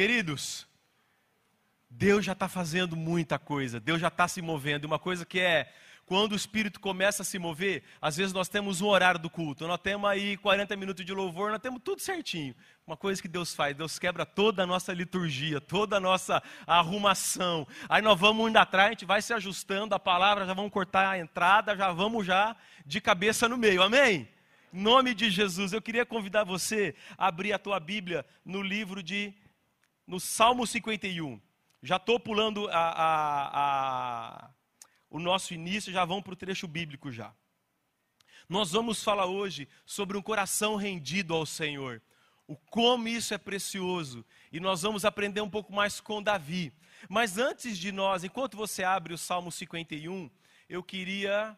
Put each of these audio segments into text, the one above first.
Queridos, Deus já está fazendo muita coisa, Deus já está se movendo. Uma coisa que é, quando o Espírito começa a se mover, às vezes nós temos um horário do culto, nós temos aí 40 minutos de louvor, nós temos tudo certinho. Uma coisa que Deus faz, Deus quebra toda a nossa liturgia, toda a nossa arrumação. Aí nós vamos indo atrás, a gente vai se ajustando, a palavra, já vamos cortar a entrada, já vamos já de cabeça no meio, amém? Em nome de Jesus, eu queria convidar você a abrir a tua Bíblia no livro de, no Salmo 51. Já estou pulando a, a, a, o nosso início, já vamos para o trecho bíblico já. Nós vamos falar hoje sobre um coração rendido ao Senhor. O como isso é precioso. E nós vamos aprender um pouco mais com Davi. Mas antes de nós, enquanto você abre o Salmo 51, eu queria.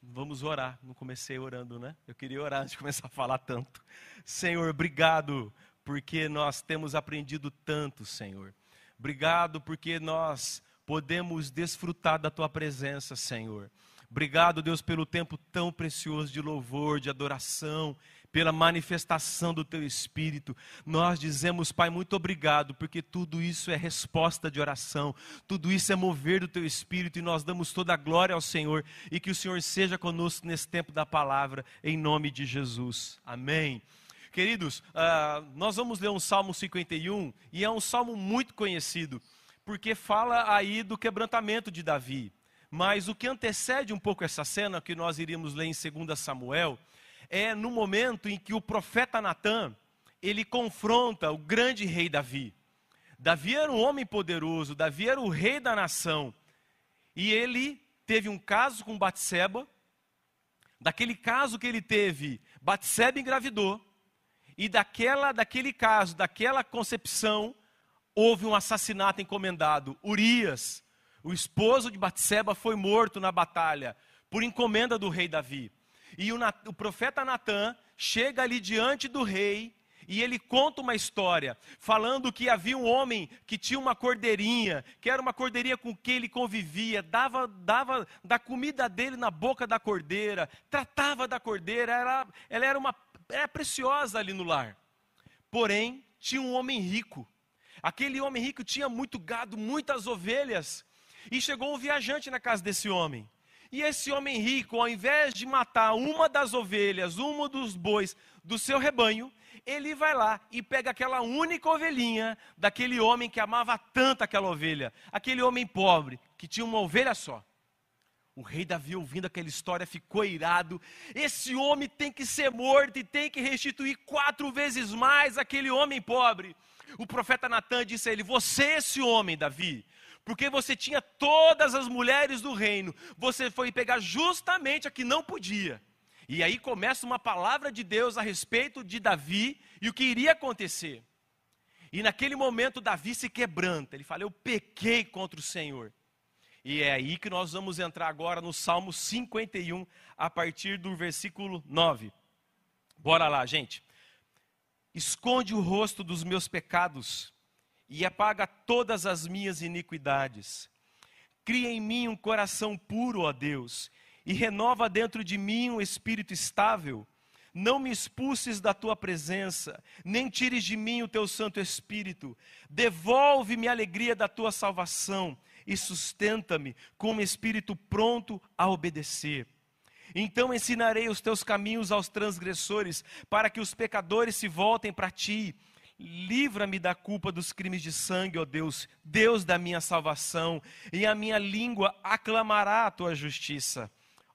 Vamos orar. Não comecei orando, né? Eu queria orar antes de começar a falar tanto. Senhor, obrigado, porque nós temos aprendido tanto, Senhor. Obrigado porque nós podemos desfrutar da tua presença, Senhor. Obrigado, Deus, pelo tempo tão precioso de louvor, de adoração, pela manifestação do teu espírito. Nós dizemos, Pai, muito obrigado, porque tudo isso é resposta de oração, tudo isso é mover do teu espírito e nós damos toda a glória ao Senhor e que o Senhor seja conosco nesse tempo da palavra, em nome de Jesus. Amém. Queridos, uh, nós vamos ler um Salmo 51 e é um salmo muito conhecido, porque fala aí do quebrantamento de Davi. Mas o que antecede um pouco essa cena, que nós iríamos ler em 2 Samuel, é no momento em que o profeta Natan, ele confronta o grande rei Davi. Davi era um homem poderoso, Davi era o rei da nação. E ele teve um caso com Batseba. Daquele caso que ele teve, Batseba engravidou. E daquela, daquele caso, daquela concepção, houve um assassinato encomendado. Urias, o esposo de Batseba, foi morto na batalha por encomenda do rei Davi. E o, o profeta Natan chega ali diante do rei e ele conta uma história, falando que havia um homem que tinha uma cordeirinha, que era uma cordeirinha com quem ele convivia, dava, dava da comida dele na boca da cordeira, tratava da cordeira, ela, ela era uma era preciosa ali no lar. Porém, tinha um homem rico. Aquele homem rico tinha muito gado, muitas ovelhas. E chegou um viajante na casa desse homem. E esse homem rico, ao invés de matar uma das ovelhas, uma dos bois do seu rebanho, ele vai lá e pega aquela única ovelhinha daquele homem que amava tanto aquela ovelha, aquele homem pobre que tinha uma ovelha só. O rei Davi, ouvindo aquela história, ficou irado. Esse homem tem que ser morto e tem que restituir quatro vezes mais aquele homem pobre. O profeta Natan disse a ele: Você é esse homem, Davi, porque você tinha todas as mulheres do reino, você foi pegar justamente a que não podia. E aí começa uma palavra de Deus a respeito de Davi e o que iria acontecer. E naquele momento Davi se quebranta, ele fala: Eu pequei contra o Senhor. E é aí que nós vamos entrar agora no Salmo 51, a partir do versículo 9. Bora lá, gente. Esconde o rosto dos meus pecados e apaga todas as minhas iniquidades. Cria em mim um coração puro, ó Deus, e renova dentro de mim um espírito estável. Não me expulses da tua presença, nem tires de mim o teu Santo Espírito. Devolve-me a alegria da tua salvação e sustenta-me com um espírito pronto a obedecer. Então ensinarei os teus caminhos aos transgressores, para que os pecadores se voltem para ti. Livra-me da culpa dos crimes de sangue, ó Deus, Deus da minha salvação, e a minha língua aclamará a tua justiça.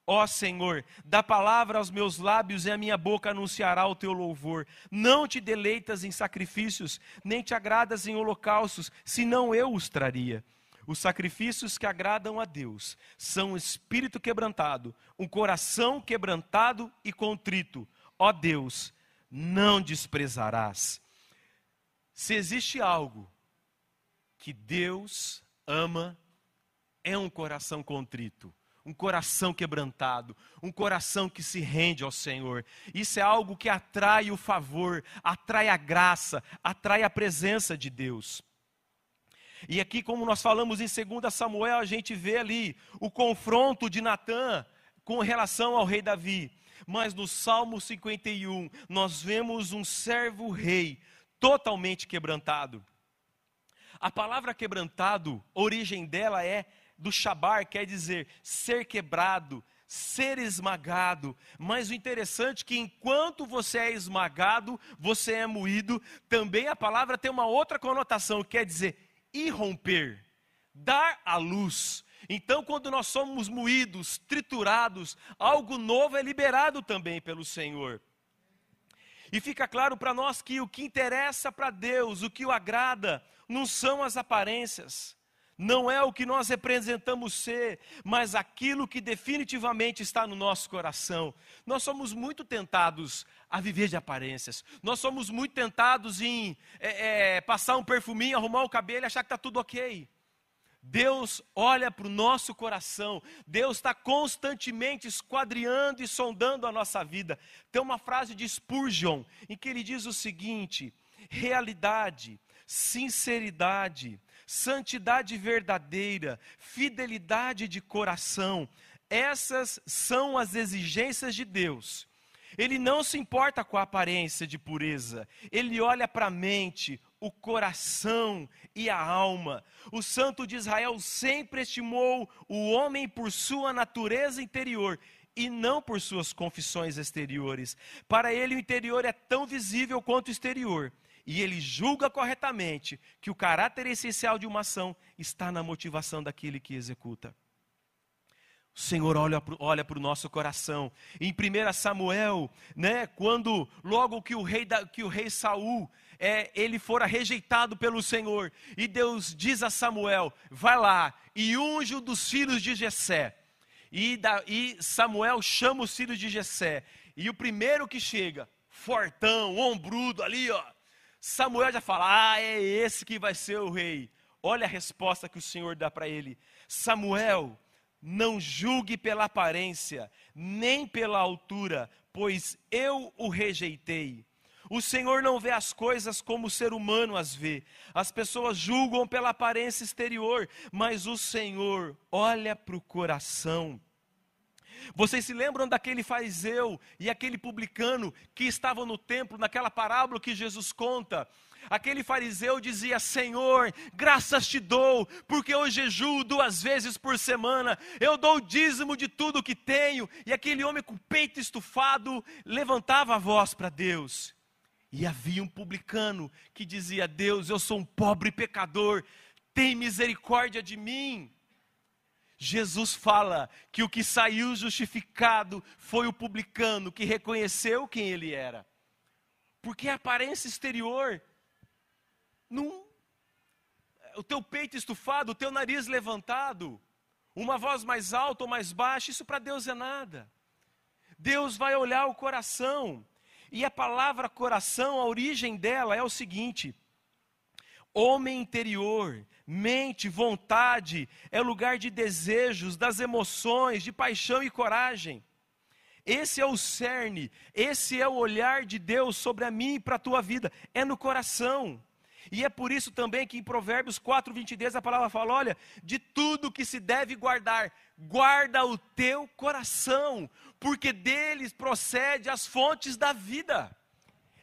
Ó Senhor, dá palavra aos meus lábios e a minha boca anunciará o teu louvor. Não te deleitas em sacrifícios, nem te agradas em holocaustos, senão eu os traria. Os sacrifícios que agradam a Deus são um espírito quebrantado, um coração quebrantado e contrito. Ó Deus, não desprezarás. Se existe algo que Deus ama, é um coração contrito um coração quebrantado, um coração que se rende ao Senhor. Isso é algo que atrai o favor, atrai a graça, atrai a presença de Deus. E aqui, como nós falamos em 2 Samuel, a gente vê ali o confronto de Natã com relação ao rei Davi. Mas no Salmo 51, nós vemos um servo rei totalmente quebrantado. A palavra quebrantado, origem dela é do shabar, quer dizer ser quebrado, ser esmagado. Mas o interessante é que enquanto você é esmagado, você é moído, também a palavra tem uma outra conotação, quer dizer irromper, dar à luz. Então, quando nós somos moídos, triturados, algo novo é liberado também pelo Senhor. E fica claro para nós que o que interessa para Deus, o que o agrada, não são as aparências, não é o que nós representamos ser, mas aquilo que definitivamente está no nosso coração. Nós somos muito tentados a viver de aparências, nós somos muito tentados em é, é, passar um perfuminho, arrumar o cabelo e achar que está tudo ok. Deus olha para o nosso coração, Deus está constantemente esquadriando e sondando a nossa vida. Tem uma frase de Spurgeon em que ele diz o seguinte: realidade, sinceridade, santidade verdadeira, fidelidade de coração, essas são as exigências de Deus. Ele não se importa com a aparência de pureza, ele olha para a mente, o coração e a alma. O santo de Israel sempre estimou o homem por sua natureza interior e não por suas confissões exteriores. Para ele, o interior é tão visível quanto o exterior. E ele julga corretamente que o caráter essencial de uma ação está na motivação daquele que executa. O Senhor olha, olha para o nosso coração. Em 1 Samuel, né, quando logo que o rei, da, que o rei Saul é, ele fora rejeitado pelo Senhor, e Deus diz a Samuel: vai lá e unge dos filhos de Jessé. E, da, e Samuel chama os filhos de Jessé. E o primeiro que chega, fortão, ombrudo ali, ó. Samuel já fala: Ah, é esse que vai ser o rei. Olha a resposta que o Senhor dá para ele: Samuel, não julgue pela aparência, nem pela altura, pois eu o rejeitei. O Senhor não vê as coisas como o ser humano as vê. As pessoas julgam pela aparência exterior, mas o Senhor olha para o coração. Vocês se lembram daquele fariseu e aquele publicano que estavam no templo, naquela parábola que Jesus conta? Aquele fariseu dizia: Senhor, graças te dou, porque eu jejuo duas vezes por semana, eu dou o dízimo de tudo que tenho. E aquele homem com o peito estufado levantava a voz para Deus. E havia um publicano que dizia: Deus, eu sou um pobre pecador, tem misericórdia de mim. Jesus fala que o que saiu justificado foi o publicano que reconheceu quem ele era. Porque a aparência exterior não, o teu peito estufado, o teu nariz levantado, uma voz mais alta ou mais baixa, isso para Deus é nada. Deus vai olhar o coração. E a palavra coração, a origem dela é o seguinte: homem interior, mente, vontade, é lugar de desejos, das emoções, de paixão e coragem. Esse é o cerne, esse é o olhar de Deus sobre a mim e para a tua vida, é no coração. E é por isso também que em Provérbios 4, 22 a palavra fala: olha, de tudo que se deve guardar, guarda o teu coração, porque deles procede as fontes da vida.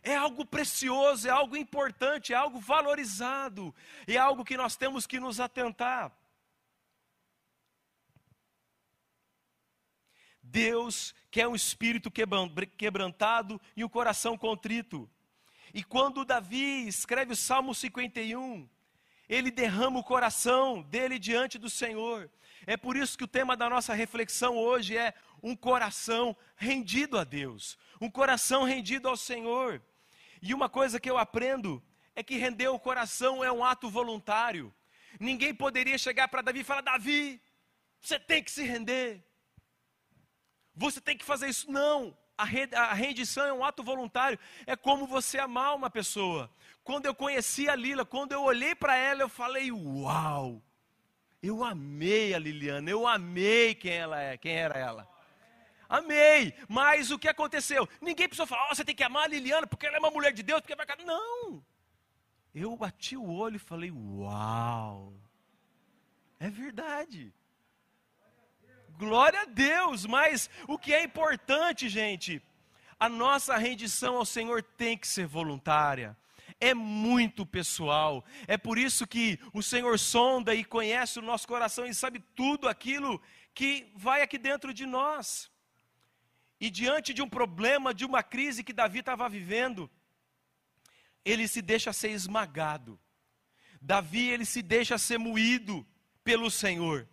É algo precioso, é algo importante, é algo valorizado, é algo que nós temos que nos atentar. Deus quer um espírito quebrantado e um coração contrito. E quando Davi escreve o Salmo 51, ele derrama o coração dele diante do Senhor. É por isso que o tema da nossa reflexão hoje é um coração rendido a Deus, um coração rendido ao Senhor. E uma coisa que eu aprendo é que render o coração é um ato voluntário. Ninguém poderia chegar para Davi e falar: Davi, você tem que se render. Você tem que fazer isso. Não a rendição é um ato voluntário, é como você amar uma pessoa. Quando eu conheci a Lila, quando eu olhei para ela, eu falei: Uau! Eu amei a Liliana, eu amei quem ela é, quem era ela. Amei, mas o que aconteceu? Ninguém precisou falar: oh, você tem que amar a Liliana porque ela é uma mulher de Deus, porque vai Não! Eu bati o olho e falei: Uau! É verdade. Glória a Deus, mas o que é importante, gente, a nossa rendição ao Senhor tem que ser voluntária. é muito pessoal. É por isso que o Senhor sonda e conhece o nosso coração e sabe tudo aquilo que vai aqui dentro de nós. E diante de um problema, de uma crise que Davi estava vivendo, ele se deixa ser esmagado. Davi, ele se deixa ser moído pelo Senhor.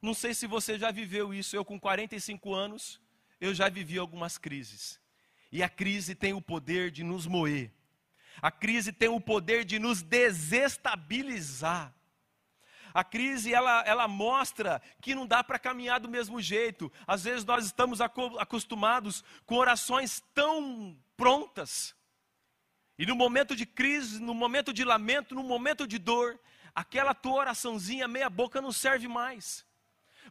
Não sei se você já viveu isso, eu com 45 anos, eu já vivi algumas crises. E a crise tem o poder de nos moer. A crise tem o poder de nos desestabilizar. A crise ela, ela mostra que não dá para caminhar do mesmo jeito. Às vezes nós estamos acostumados com orações tão prontas. E no momento de crise, no momento de lamento, no momento de dor, aquela tua oraçãozinha meia boca não serve mais.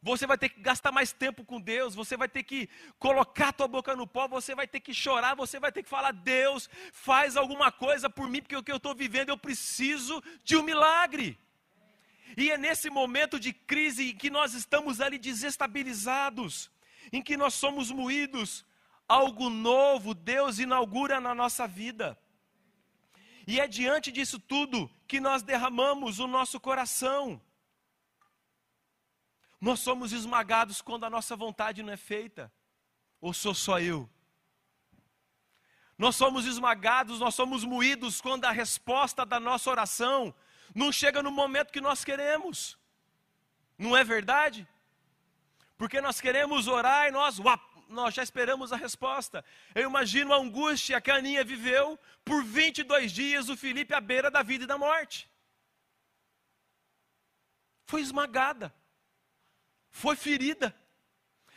Você vai ter que gastar mais tempo com Deus, você vai ter que colocar tua boca no pó, você vai ter que chorar, você vai ter que falar: Deus, faz alguma coisa por mim, porque o que eu estou vivendo eu preciso de um milagre. E é nesse momento de crise em que nós estamos ali desestabilizados, em que nós somos moídos, algo novo Deus inaugura na nossa vida. E é diante disso tudo que nós derramamos o nosso coração. Nós somos esmagados quando a nossa vontade não é feita. Ou sou só eu? Nós somos esmagados, nós somos moídos quando a resposta da nossa oração não chega no momento que nós queremos. Não é verdade? Porque nós queremos orar e nós, uap, nós já esperamos a resposta. Eu imagino a angústia que a Aninha viveu por 22 dias, o Felipe à beira da vida e da morte. Foi esmagada, foi ferida.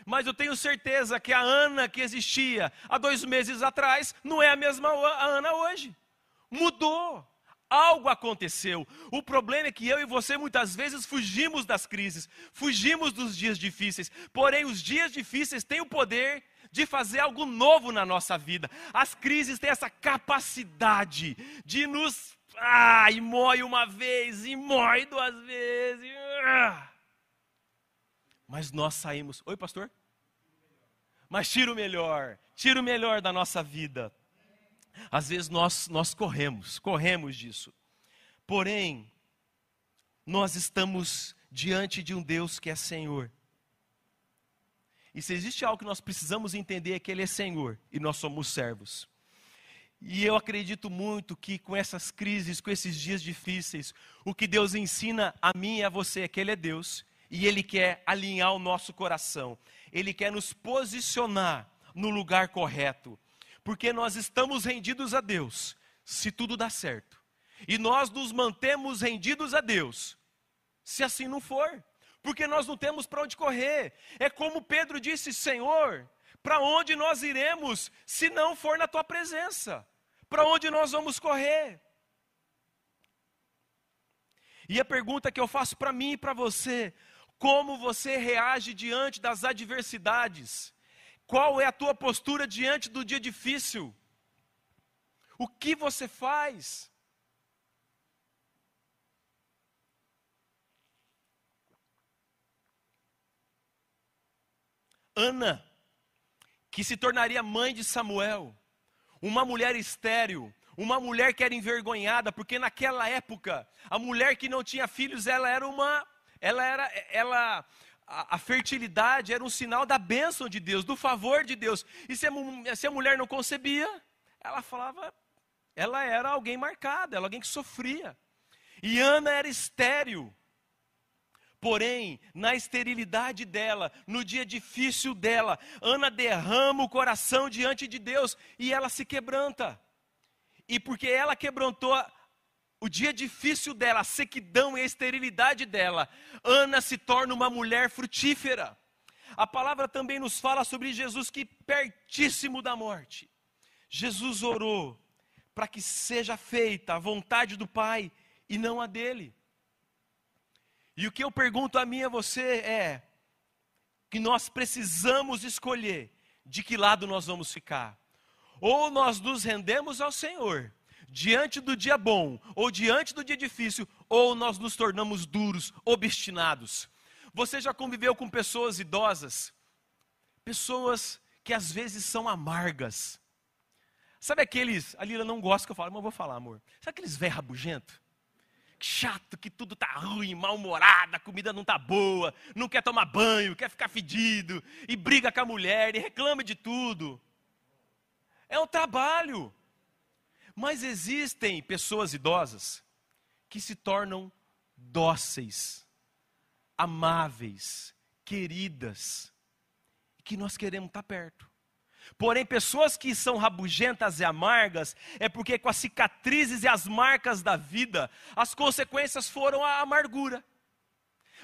Mas eu tenho certeza que a Ana que existia há dois meses atrás não é a mesma Ana hoje. Mudou. Algo aconteceu. O problema é que eu e você muitas vezes fugimos das crises, fugimos dos dias difíceis. Porém, os dias difíceis têm o poder de fazer algo novo na nossa vida. As crises têm essa capacidade de nos. Ah, e mói uma vez, e mói duas vezes. Ah. Mas nós saímos. Oi, pastor? Mas tira o melhor, tira o melhor da nossa vida. Às vezes nós, nós corremos, corremos disso. Porém, nós estamos diante de um Deus que é Senhor. E se existe algo que nós precisamos entender é que Ele é Senhor e nós somos servos. E eu acredito muito que com essas crises, com esses dias difíceis, o que Deus ensina a mim e a você é que Ele é Deus e Ele quer alinhar o nosso coração, Ele quer nos posicionar no lugar correto porque nós estamos rendidos a Deus, se tudo dá certo. E nós nos mantemos rendidos a Deus, se assim não for, porque nós não temos para onde correr. É como Pedro disse: Senhor, para onde nós iremos se não for na tua presença? Para onde nós vamos correr? E a pergunta que eu faço para mim e para você: como você reage diante das adversidades? Qual é a tua postura diante do dia difícil? O que você faz? Ana, que se tornaria mãe de Samuel, uma mulher estéril, uma mulher que era envergonhada, porque naquela época a mulher que não tinha filhos, ela era uma, ela era, ela a, fertilidade era um sinal da bênção de Deus, do favor de Deus. E se a, se a mulher não concebia, ela falava, ela era alguém marcada, ela alguém que sofria. E Ana era estéril. Porém, na esterilidade dela, no dia difícil dela, Ana derrama o coração diante de Deus e ela se quebranta. E porque ela quebrantou o dia difícil dela, a sequidão e a esterilidade dela, Ana se torna uma mulher frutífera. A palavra também nos fala sobre Jesus que pertíssimo da morte. Jesus orou para que seja feita a vontade do Pai e não a dele. E o que eu pergunto a mim e a você é que nós precisamos escolher de que lado nós vamos ficar. Ou nós nos rendemos ao Senhor, diante do dia bom ou diante do dia difícil, ou nós nos tornamos duros, obstinados. Você já conviveu com pessoas idosas? Pessoas que às vezes são amargas. Sabe aqueles. A Lila não gosta que eu falo, mas eu vou falar, amor. Sabe aqueles velho rabugento? Chato, que tudo tá ruim, mal-humorado, a comida não tá boa, não quer tomar banho, quer ficar fedido, e briga com a mulher, e reclama de tudo. É um trabalho. Mas existem pessoas idosas que se tornam dóceis, amáveis, queridas, que nós queremos estar perto. Porém, pessoas que são rabugentas e amargas, é porque com as cicatrizes e as marcas da vida, as consequências foram a amargura.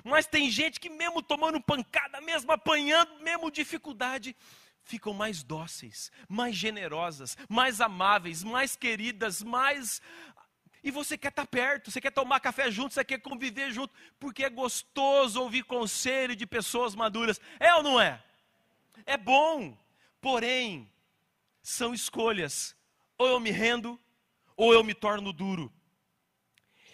Mas tem gente que, mesmo tomando pancada, mesmo apanhando, mesmo dificuldade, ficam mais dóceis, mais generosas, mais amáveis, mais queridas, mais. E você quer estar perto, você quer tomar café junto, você quer conviver junto, porque é gostoso ouvir conselho de pessoas maduras. É ou não é? É bom. Porém, são escolhas. Ou eu me rendo, ou eu me torno duro.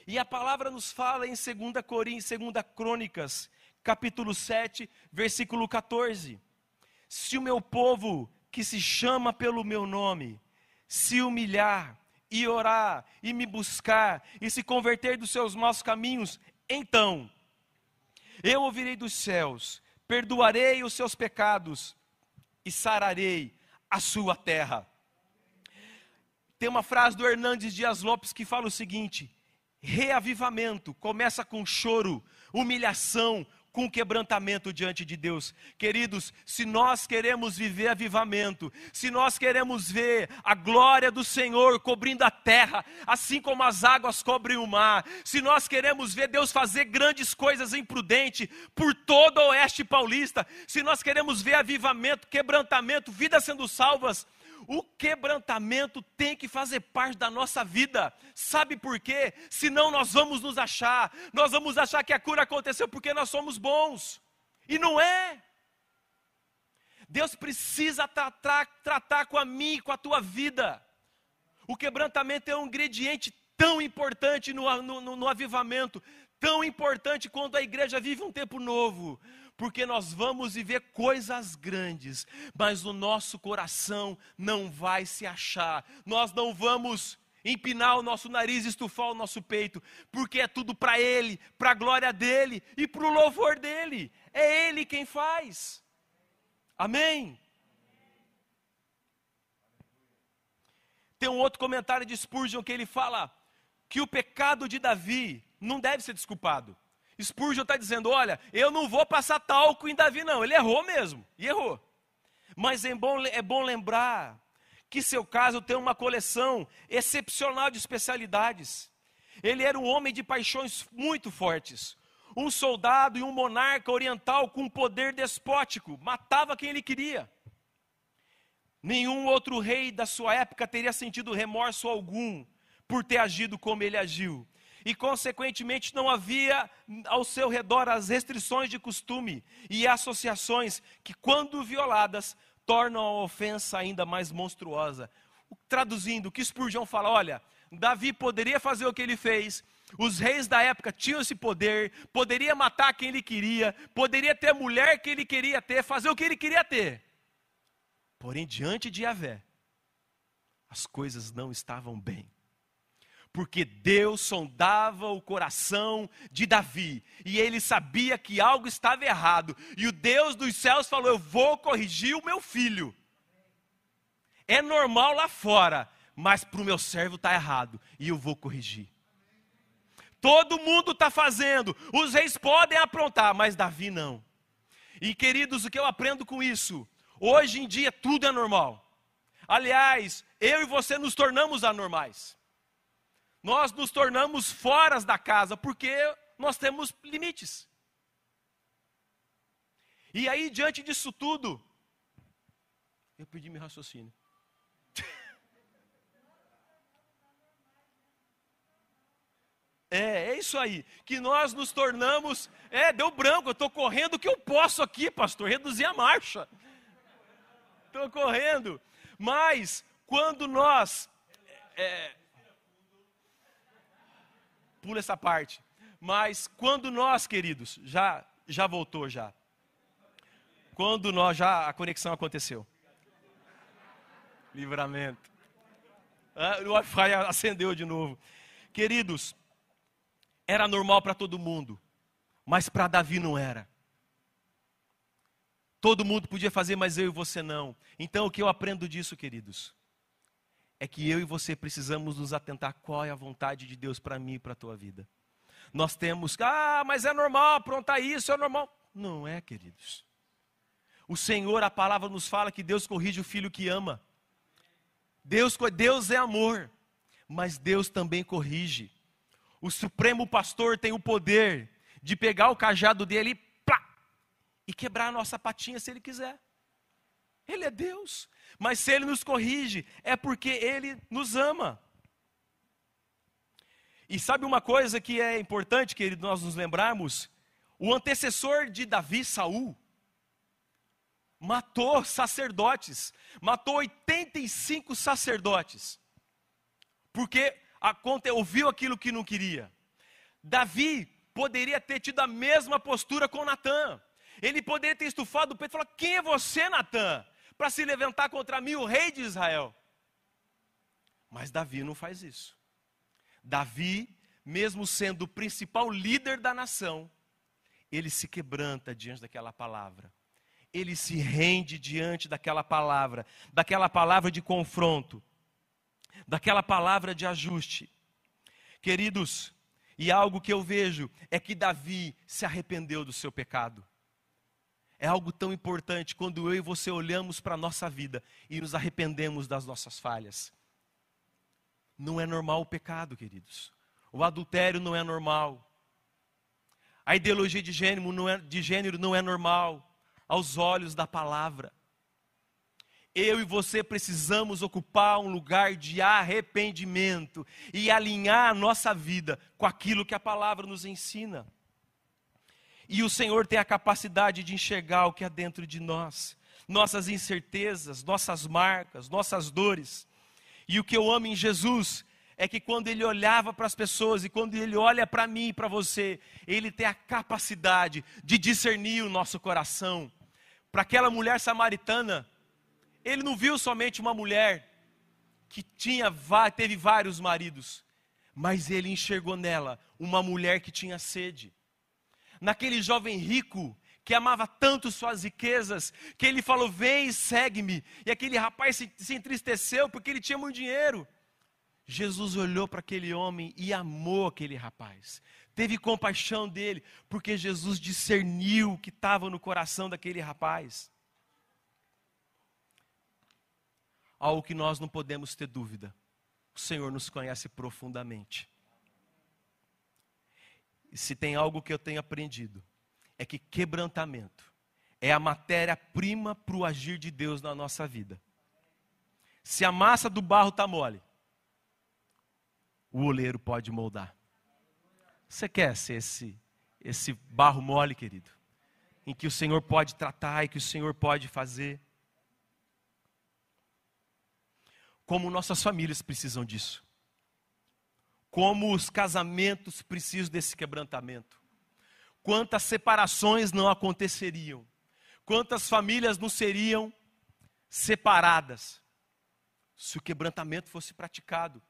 E a palavra nos fala em 2 Coríntios, 2 Crônicas, capítulo 7, versículo 14. Se o meu povo, que se chama pelo meu nome, se humilhar e orar e me buscar e se converter dos seus maus caminhos, então eu ouvirei dos céus, perdoarei os seus pecados e sararei a sua terra. Tem uma frase do Hernandes Dias Lopes que fala o seguinte: reavivamento começa com choro, humilhação, com quebrantamento diante de Deus. Queridos, se nós queremos viver avivamento, se nós queremos ver a glória do Senhor cobrindo a terra, assim como as águas cobrem o mar, se nós queremos ver Deus fazer grandes coisas em Prudente, por todo o oeste paulista, se nós queremos ver avivamento, quebrantamento, vidas sendo salvas, o quebrantamento tem que fazer parte da nossa vida. Sabe por quê? Senão nós vamos nos achar, nós vamos achar que a cura aconteceu porque nós somos bons. E não é. Deus precisa tratar, tratar com a mim com a tua vida. O quebrantamento é um ingrediente tão importante no, no, no, no avivamento, tão importante quando a igreja vive um tempo novo porque nós vamos viver coisas grandes, mas o nosso coração não vai se achar, nós não vamos empinar o nosso nariz, estufar o nosso peito, porque é tudo para Ele, para a glória dEle e para o louvor dEle, é Ele quem faz, amém? Tem um outro comentário de Spurgeon que ele fala que o pecado de Davi não deve ser desculpado. Spurgeon está dizendo: olha, eu não vou passar talco em Davi, não. Ele errou mesmo, e errou. Mas é bom, é bom lembrar que seu caso tem uma coleção excepcional de especialidades. Ele era um homem de paixões muito fortes. Um soldado e um monarca oriental com poder despótico, matava quem ele queria. Nenhum outro rei da sua época teria sentido remorso algum por ter agido como ele agiu e, consequentemente, não havia ao seu redor as restrições de costume e associações que, quando violadas, tornam a ofensa ainda mais monstruosa. Traduzindo, o que Spurgeon fala: olha, Davi poderia fazer o que ele fez, os reis da época tinham esse poder, poderia matar quem ele queria, poderia ter a mulher que ele queria ter, fazer o que ele queria ter. Porém, diante de Yahvé, as coisas não estavam bem porque Deus sondava o coração de Davi e ele sabia que algo estava errado, e o Deus dos céus falou: Eu vou corrigir o meu filho. É normal lá fora, mas para o meu servo está errado e eu vou corrigir. Todo mundo está fazendo, os reis podem aprontar, mas Davi não. E queridos, o que eu aprendo com isso? Hoje em dia tudo é normal. Aliás, eu e você nos tornamos anormais nós nos tornamos fora da casa, porque nós temos limites. E aí, diante disso tudo, eu perdi meu raciocínio. É, é isso aí. Que nós nos tornamos. É, deu branco, eu estou correndo o que eu posso aqui, pastor. Reduzir a marcha. Estou correndo. Mas, quando nós. É, pula essa parte. Mas quando nós, queridos, já já voltou já. Quando nós já a conexão aconteceu. Livramento. Ah, o Wi-Fi acendeu de novo. Queridos, era normal para todo mundo, mas para Davi não era. Todo mundo podia fazer, mas eu e você não. Então o que eu aprendo disso, queridos? É que eu e você precisamos nos atentar qual é a vontade de Deus para mim e para a tua vida. Nós temos, ah, mas é normal aprontar isso, é normal. Não é, queridos. O Senhor, a palavra nos fala que Deus corrige o filho que ama. Deus, Deus é amor, mas Deus também corrige. O Supremo Pastor tem o poder de pegar o cajado dele plá, e quebrar a nossa patinha se ele quiser. Ele é Deus, mas se ele nos corrige, é porque ele nos ama. E sabe uma coisa que é importante, que nós nos lembrarmos? O antecessor de Davi, Saul, matou sacerdotes, matou 85 sacerdotes, porque ouviu aquilo que não queria. Davi poderia ter tido a mesma postura com Natã. Ele poderia ter estufado o peito e falar: Quem é você, Natã, para se levantar contra mim, o rei de Israel? Mas Davi não faz isso. Davi, mesmo sendo o principal líder da nação, ele se quebranta diante daquela palavra ele se rende diante daquela palavra, daquela palavra de confronto, daquela palavra de ajuste. Queridos, e algo que eu vejo é que Davi se arrependeu do seu pecado. É algo tão importante quando eu e você olhamos para a nossa vida e nos arrependemos das nossas falhas. Não é normal o pecado, queridos. O adultério não é normal. A ideologia de gênero não é, de gênero não é normal aos olhos da palavra. Eu e você precisamos ocupar um lugar de arrependimento e alinhar a nossa vida com aquilo que a palavra nos ensina. E o Senhor tem a capacidade de enxergar o que há dentro de nós, nossas incertezas, nossas marcas, nossas dores. E o que eu amo em Jesus é que quando ele olhava para as pessoas e quando ele olha para mim e para você, ele tem a capacidade de discernir o nosso coração. Para aquela mulher samaritana, ele não viu somente uma mulher que tinha teve vários maridos, mas ele enxergou nela uma mulher que tinha sede. Naquele jovem rico que amava tanto suas riquezas, que ele falou: Vem segue-me. E aquele rapaz se, se entristeceu porque ele tinha muito dinheiro. Jesus olhou para aquele homem e amou aquele rapaz. Teve compaixão dele, porque Jesus discerniu o que estava no coração daquele rapaz. Algo que nós não podemos ter dúvida. O Senhor nos conhece profundamente. E se tem algo que eu tenho aprendido, é que quebrantamento é a matéria-prima para o agir de Deus na nossa vida. Se a massa do barro está mole, o oleiro pode moldar. Você quer ser esse, esse barro mole, querido? Em que o Senhor pode tratar e que o Senhor pode fazer. Como nossas famílias precisam disso. Como os casamentos precisam desse quebrantamento. Quantas separações não aconteceriam. Quantas famílias não seriam separadas se o quebrantamento fosse praticado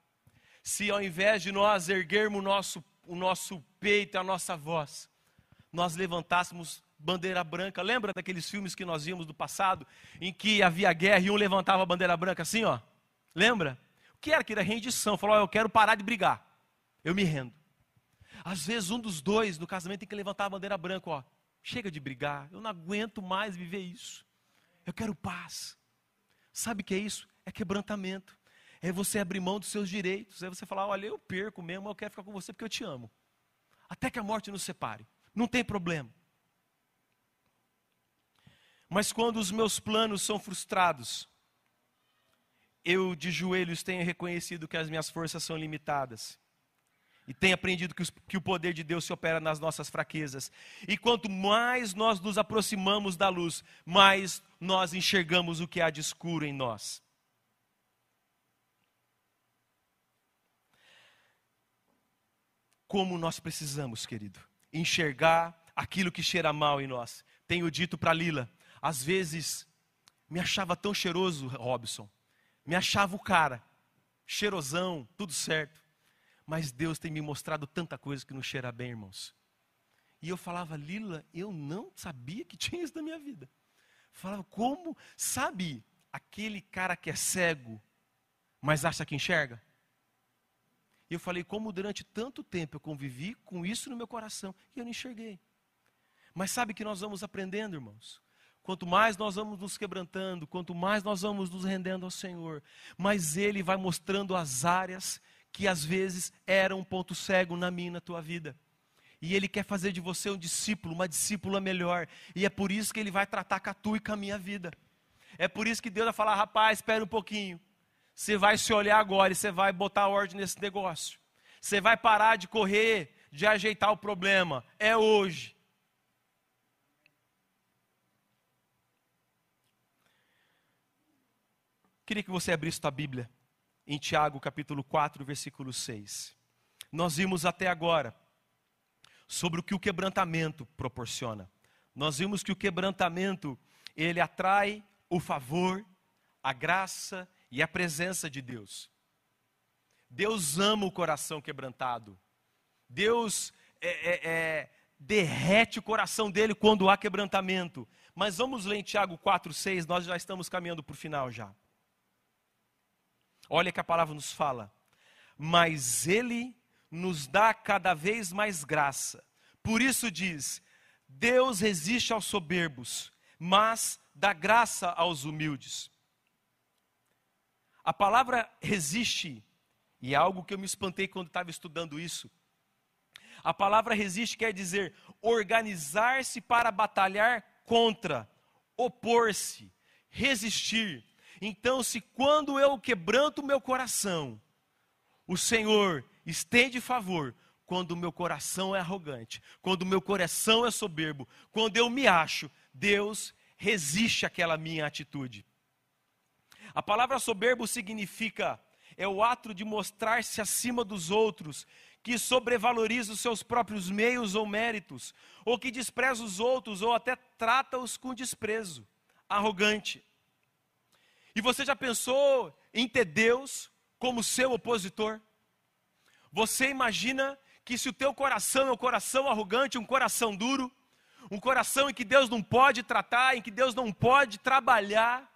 se ao invés de nós erguermos o nosso, o nosso peito, a nossa voz, nós levantássemos bandeira branca. Lembra daqueles filmes que nós vimos do passado, em que havia guerra e um levantava a bandeira branca assim, ó? Lembra? O que era que era rendição? Falou, eu quero parar de brigar. Eu me rendo. Às vezes um dos dois no casamento tem que levantar a bandeira branca, ó. Chega de brigar, eu não aguento mais viver isso. Eu quero paz. Sabe o que é isso? É quebrantamento é você abrir mão dos seus direitos, é você falar: olha, eu perco mesmo, eu quero ficar com você porque eu te amo. Até que a morte nos separe. Não tem problema. Mas quando os meus planos são frustrados, eu de joelhos tenho reconhecido que as minhas forças são limitadas. E tenho aprendido que, os, que, o poder de Deus se opera nas nossas fraquezas. E quanto mais nós nos aproximamos da luz, mais nós enxergamos o que há de escuro em nós. como nós precisamos, querido, enxergar aquilo que cheira mal em nós. Tenho dito para Lila, às vezes me achava tão cheiroso, Robson, me achava o cara, cheirosão, tudo certo. Mas Deus tem me mostrado tanta coisa que não cheira bem, irmãos. E eu falava, Lila, eu não sabia que tinha isso na minha vida. Falava, como? Sabe aquele cara que é cego, mas acha que enxerga? E eu falei, como durante tanto tempo eu convivi com isso no meu coração e eu não enxerguei. Mas sabe que nós vamos aprendendo, irmãos? Quanto mais nós vamos nos quebrantando, quanto mais nós vamos nos rendendo ao Senhor, mais Ele vai mostrando as áreas que às vezes eram um ponto cego na minha e na tua vida. E Ele quer fazer de você um discípulo, uma discípula melhor. E é por isso que Ele vai tratar com a tua e com a minha vida. É por isso que Deus vai falar, rapaz, espera um pouquinho. Você vai se olhar agora e você vai botar ordem nesse negócio. Você vai parar de correr, de ajeitar o problema. É hoje. Queria que você abrisse a Bíblia em Tiago capítulo 4, versículo 6. Nós vimos até agora sobre o que o quebrantamento proporciona. Nós vimos que o quebrantamento, ele atrai o favor, a graça e a presença de Deus. Deus ama o coração quebrantado. Deus é, é, é, derrete o coração dele quando há quebrantamento. Mas vamos ler em Tiago 4,6, nós já estamos caminhando para o final já. Olha que a palavra nos fala. Mas ele nos dá cada vez mais graça. Por isso diz: Deus resiste aos soberbos, mas dá graça aos humildes. A palavra resiste, e é algo que eu me espantei quando estava estudando isso. A palavra resiste quer dizer organizar-se para batalhar contra, opor-se, resistir. Então, se quando eu quebranto o meu coração, o Senhor estende favor, quando o meu coração é arrogante, quando o meu coração é soberbo, quando eu me acho, Deus resiste àquela minha atitude. A palavra soberbo significa é o ato de mostrar-se acima dos outros, que sobrevaloriza os seus próprios meios ou méritos, ou que despreza os outros, ou até trata-os com desprezo, arrogante. E você já pensou em ter Deus como seu opositor? Você imagina que se o teu coração é um coração arrogante, um coração duro, um coração em que Deus não pode tratar, em que Deus não pode trabalhar,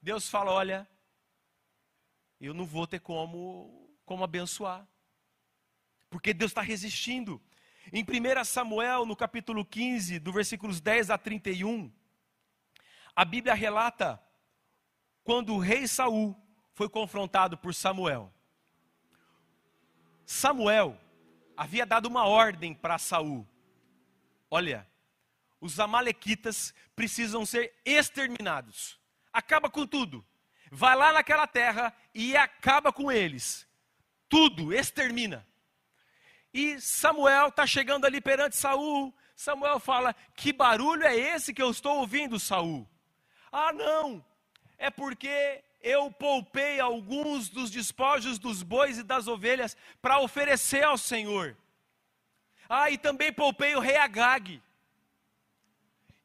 Deus fala: olha, eu não vou ter como, como abençoar, porque Deus está resistindo. Em 1 Samuel, no capítulo 15, do versículos 10 a 31, a Bíblia relata quando o rei Saul foi confrontado por Samuel. Samuel havia dado uma ordem para Saul. Olha, os amalequitas precisam ser exterminados acaba com tudo. Vai lá naquela terra e acaba com eles. Tudo, extermina. E Samuel está chegando ali perante Saul. Samuel fala: Que barulho é esse que eu estou ouvindo, Saul? Ah, não, é porque eu poupei alguns dos despojos dos bois e das ovelhas para oferecer ao Senhor. Ah, e também poupei o rei Agag.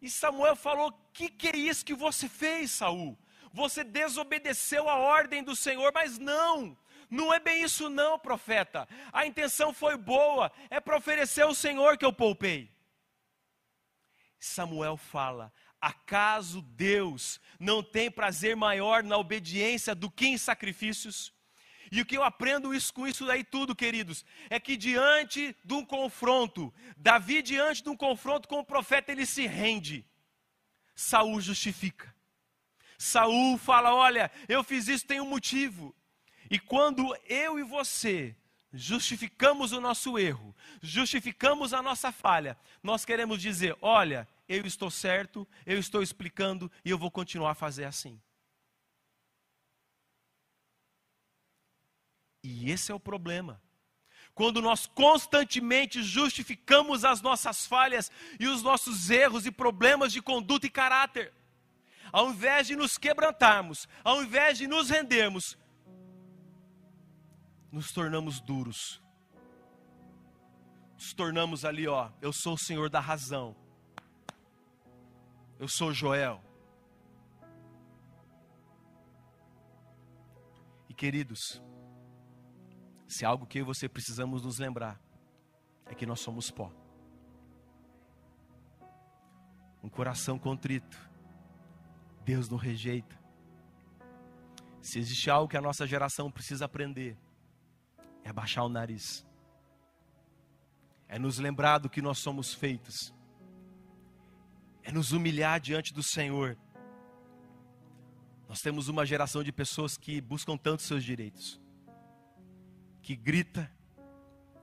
E Samuel falou: Que que é isso que você fez, Saul? Você desobedeceu a ordem do Senhor, mas não. Não é bem isso não, profeta. A intenção foi boa, é para oferecer ao Senhor que eu poupei. Samuel fala: Acaso Deus não tem prazer maior na obediência do que em sacrifícios? E o que eu aprendo isso, com isso daí tudo, queridos, é que diante de um confronto, Davi diante de um confronto com o profeta, ele se rende. Saul justifica. Saul fala: "Olha, eu fiz isso tem um motivo". E quando eu e você justificamos o nosso erro, justificamos a nossa falha, nós queremos dizer: "Olha, eu estou certo, eu estou explicando e eu vou continuar a fazer assim". E esse é o problema. Quando nós constantemente justificamos as nossas falhas e os nossos erros e problemas de conduta e caráter, ao invés de nos quebrantarmos, ao invés de nos rendermos, nos tornamos duros. Nos tornamos ali, ó, eu sou o Senhor da razão. Eu sou Joel. E queridos, Se algo que eu e você precisamos nos lembrar é que nós somos pó. Um coração contrito, Deus não rejeita. Se existe algo que a nossa geração precisa aprender, é baixar o nariz, é nos lembrar do que nós somos feitos, é nos humilhar diante do Senhor. Nós temos uma geração de pessoas que buscam tanto seus direitos, que grita,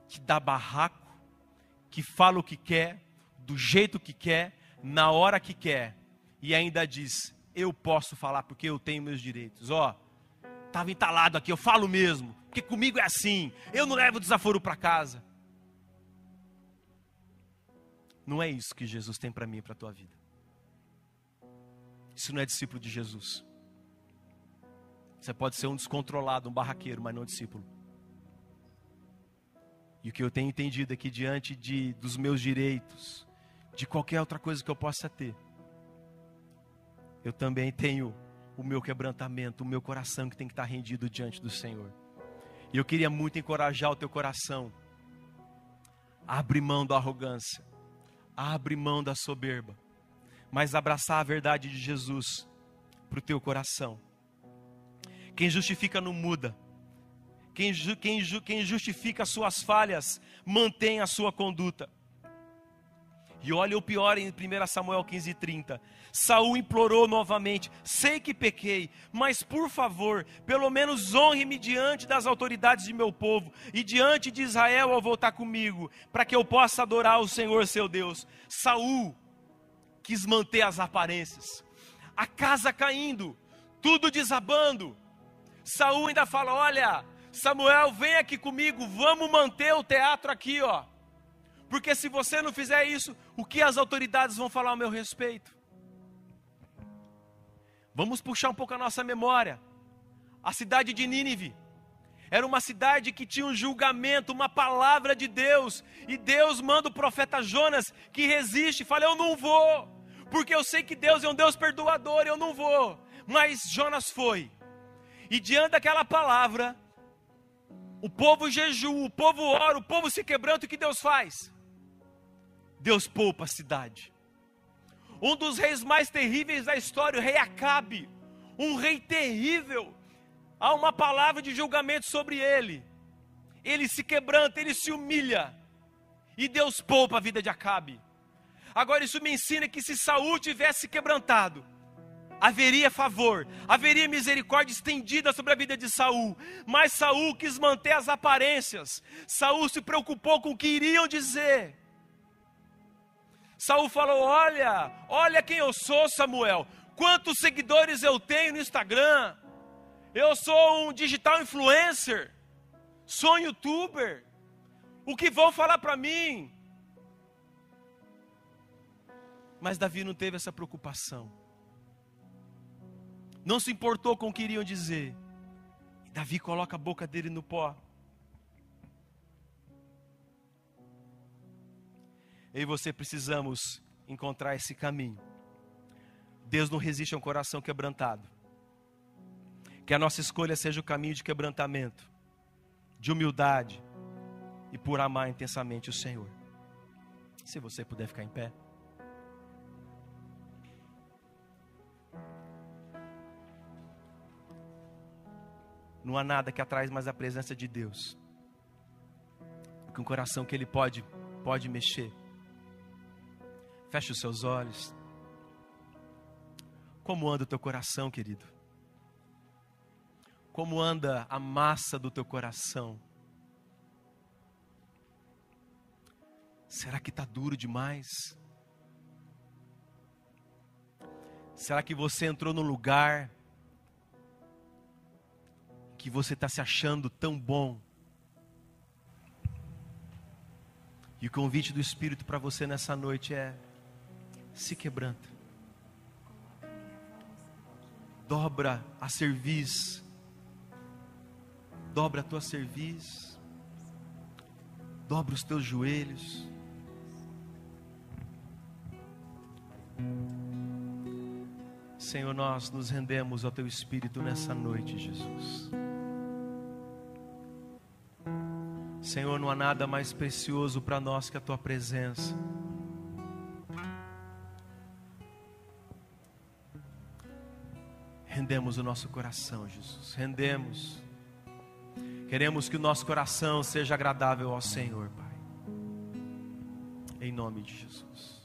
que dá barraco, que fala o que quer, do jeito que quer, na hora que quer, e ainda diz: Eu posso falar porque eu tenho meus direitos. Ó, estava entalado aqui, eu falo mesmo, porque comigo é assim, eu não levo desaforo para casa. Não é isso que Jesus tem para mim e para a tua vida. Isso não é discípulo de Jesus. Você pode ser um descontrolado, um barraqueiro, mas não um discípulo. E o que eu tenho entendido aqui diante de, dos meus direitos, de qualquer outra coisa que eu possa ter, eu também tenho o meu quebrantamento, o meu coração que tem que estar rendido diante do Senhor. E eu queria muito encorajar o teu coração. Abre mão da arrogância, abre mão da soberba, mas abraçar a verdade de Jesus para o teu coração. Quem justifica não muda. Quem, quem, quem justifica suas falhas mantém a sua conduta. E olha o pior em 1 Samuel 15:30. Saul implorou novamente: Sei que pequei, mas por favor, pelo menos honre-me diante das autoridades de meu povo e diante de Israel ao voltar comigo, para que eu possa adorar o Senhor seu Deus. Saul quis manter as aparências. A casa caindo, tudo desabando. Saul ainda fala: "Olha, Samuel, vem aqui comigo, vamos manter o teatro aqui, ó. Porque se você não fizer isso, o que as autoridades vão falar ao meu respeito? Vamos puxar um pouco a nossa memória. A cidade de Nínive era uma cidade que tinha um julgamento, uma palavra de Deus, e Deus manda o profeta Jonas que resiste, fala: Eu não vou, porque eu sei que Deus é um Deus perdoador, eu não vou. Mas Jonas foi, e diante daquela palavra, o povo jejua, o povo ora, o povo se quebranta, o que Deus faz? Deus poupa a cidade. Um dos reis mais terríveis da história, o rei Acabe, um rei terrível. Há uma palavra de julgamento sobre ele. Ele se quebranta, ele se humilha. E Deus poupa a vida de Acabe. Agora isso me ensina que se Saul tivesse quebrantado, haveria favor, haveria misericórdia estendida sobre a vida de Saul. Mas Saul quis manter as aparências. Saul se preocupou com o que iriam dizer. Saul falou: Olha, olha quem eu sou, Samuel. Quantos seguidores eu tenho no Instagram? Eu sou um digital influencer. Sou um youtuber. O que vão falar para mim? Mas Davi não teve essa preocupação. Não se importou com o que iriam dizer. Davi coloca a boca dele no pó. Eu e você precisamos encontrar esse caminho. Deus não resiste a um coração quebrantado. Que a nossa escolha seja o caminho de quebrantamento, de humildade e por amar intensamente o Senhor. Se você puder ficar em pé. Não há nada que atrás mais a presença de Deus. Que um coração que Ele pode, pode mexer. Feche os seus olhos. Como anda o teu coração, querido? Como anda a massa do teu coração? Será que está duro demais? Será que você entrou no lugar que você está se achando tão bom? E o convite do Espírito para você nessa noite é: se quebranta. Dobra a cerviz. Dobra a tua cerviz. Dobra os teus joelhos. Senhor, nós nos rendemos ao teu Espírito nessa noite, Jesus. Senhor, não há nada mais precioso para nós que a tua presença. Rendemos o nosso coração, Jesus. Rendemos. Queremos que o nosso coração seja agradável ao Senhor, Pai. Em nome de Jesus.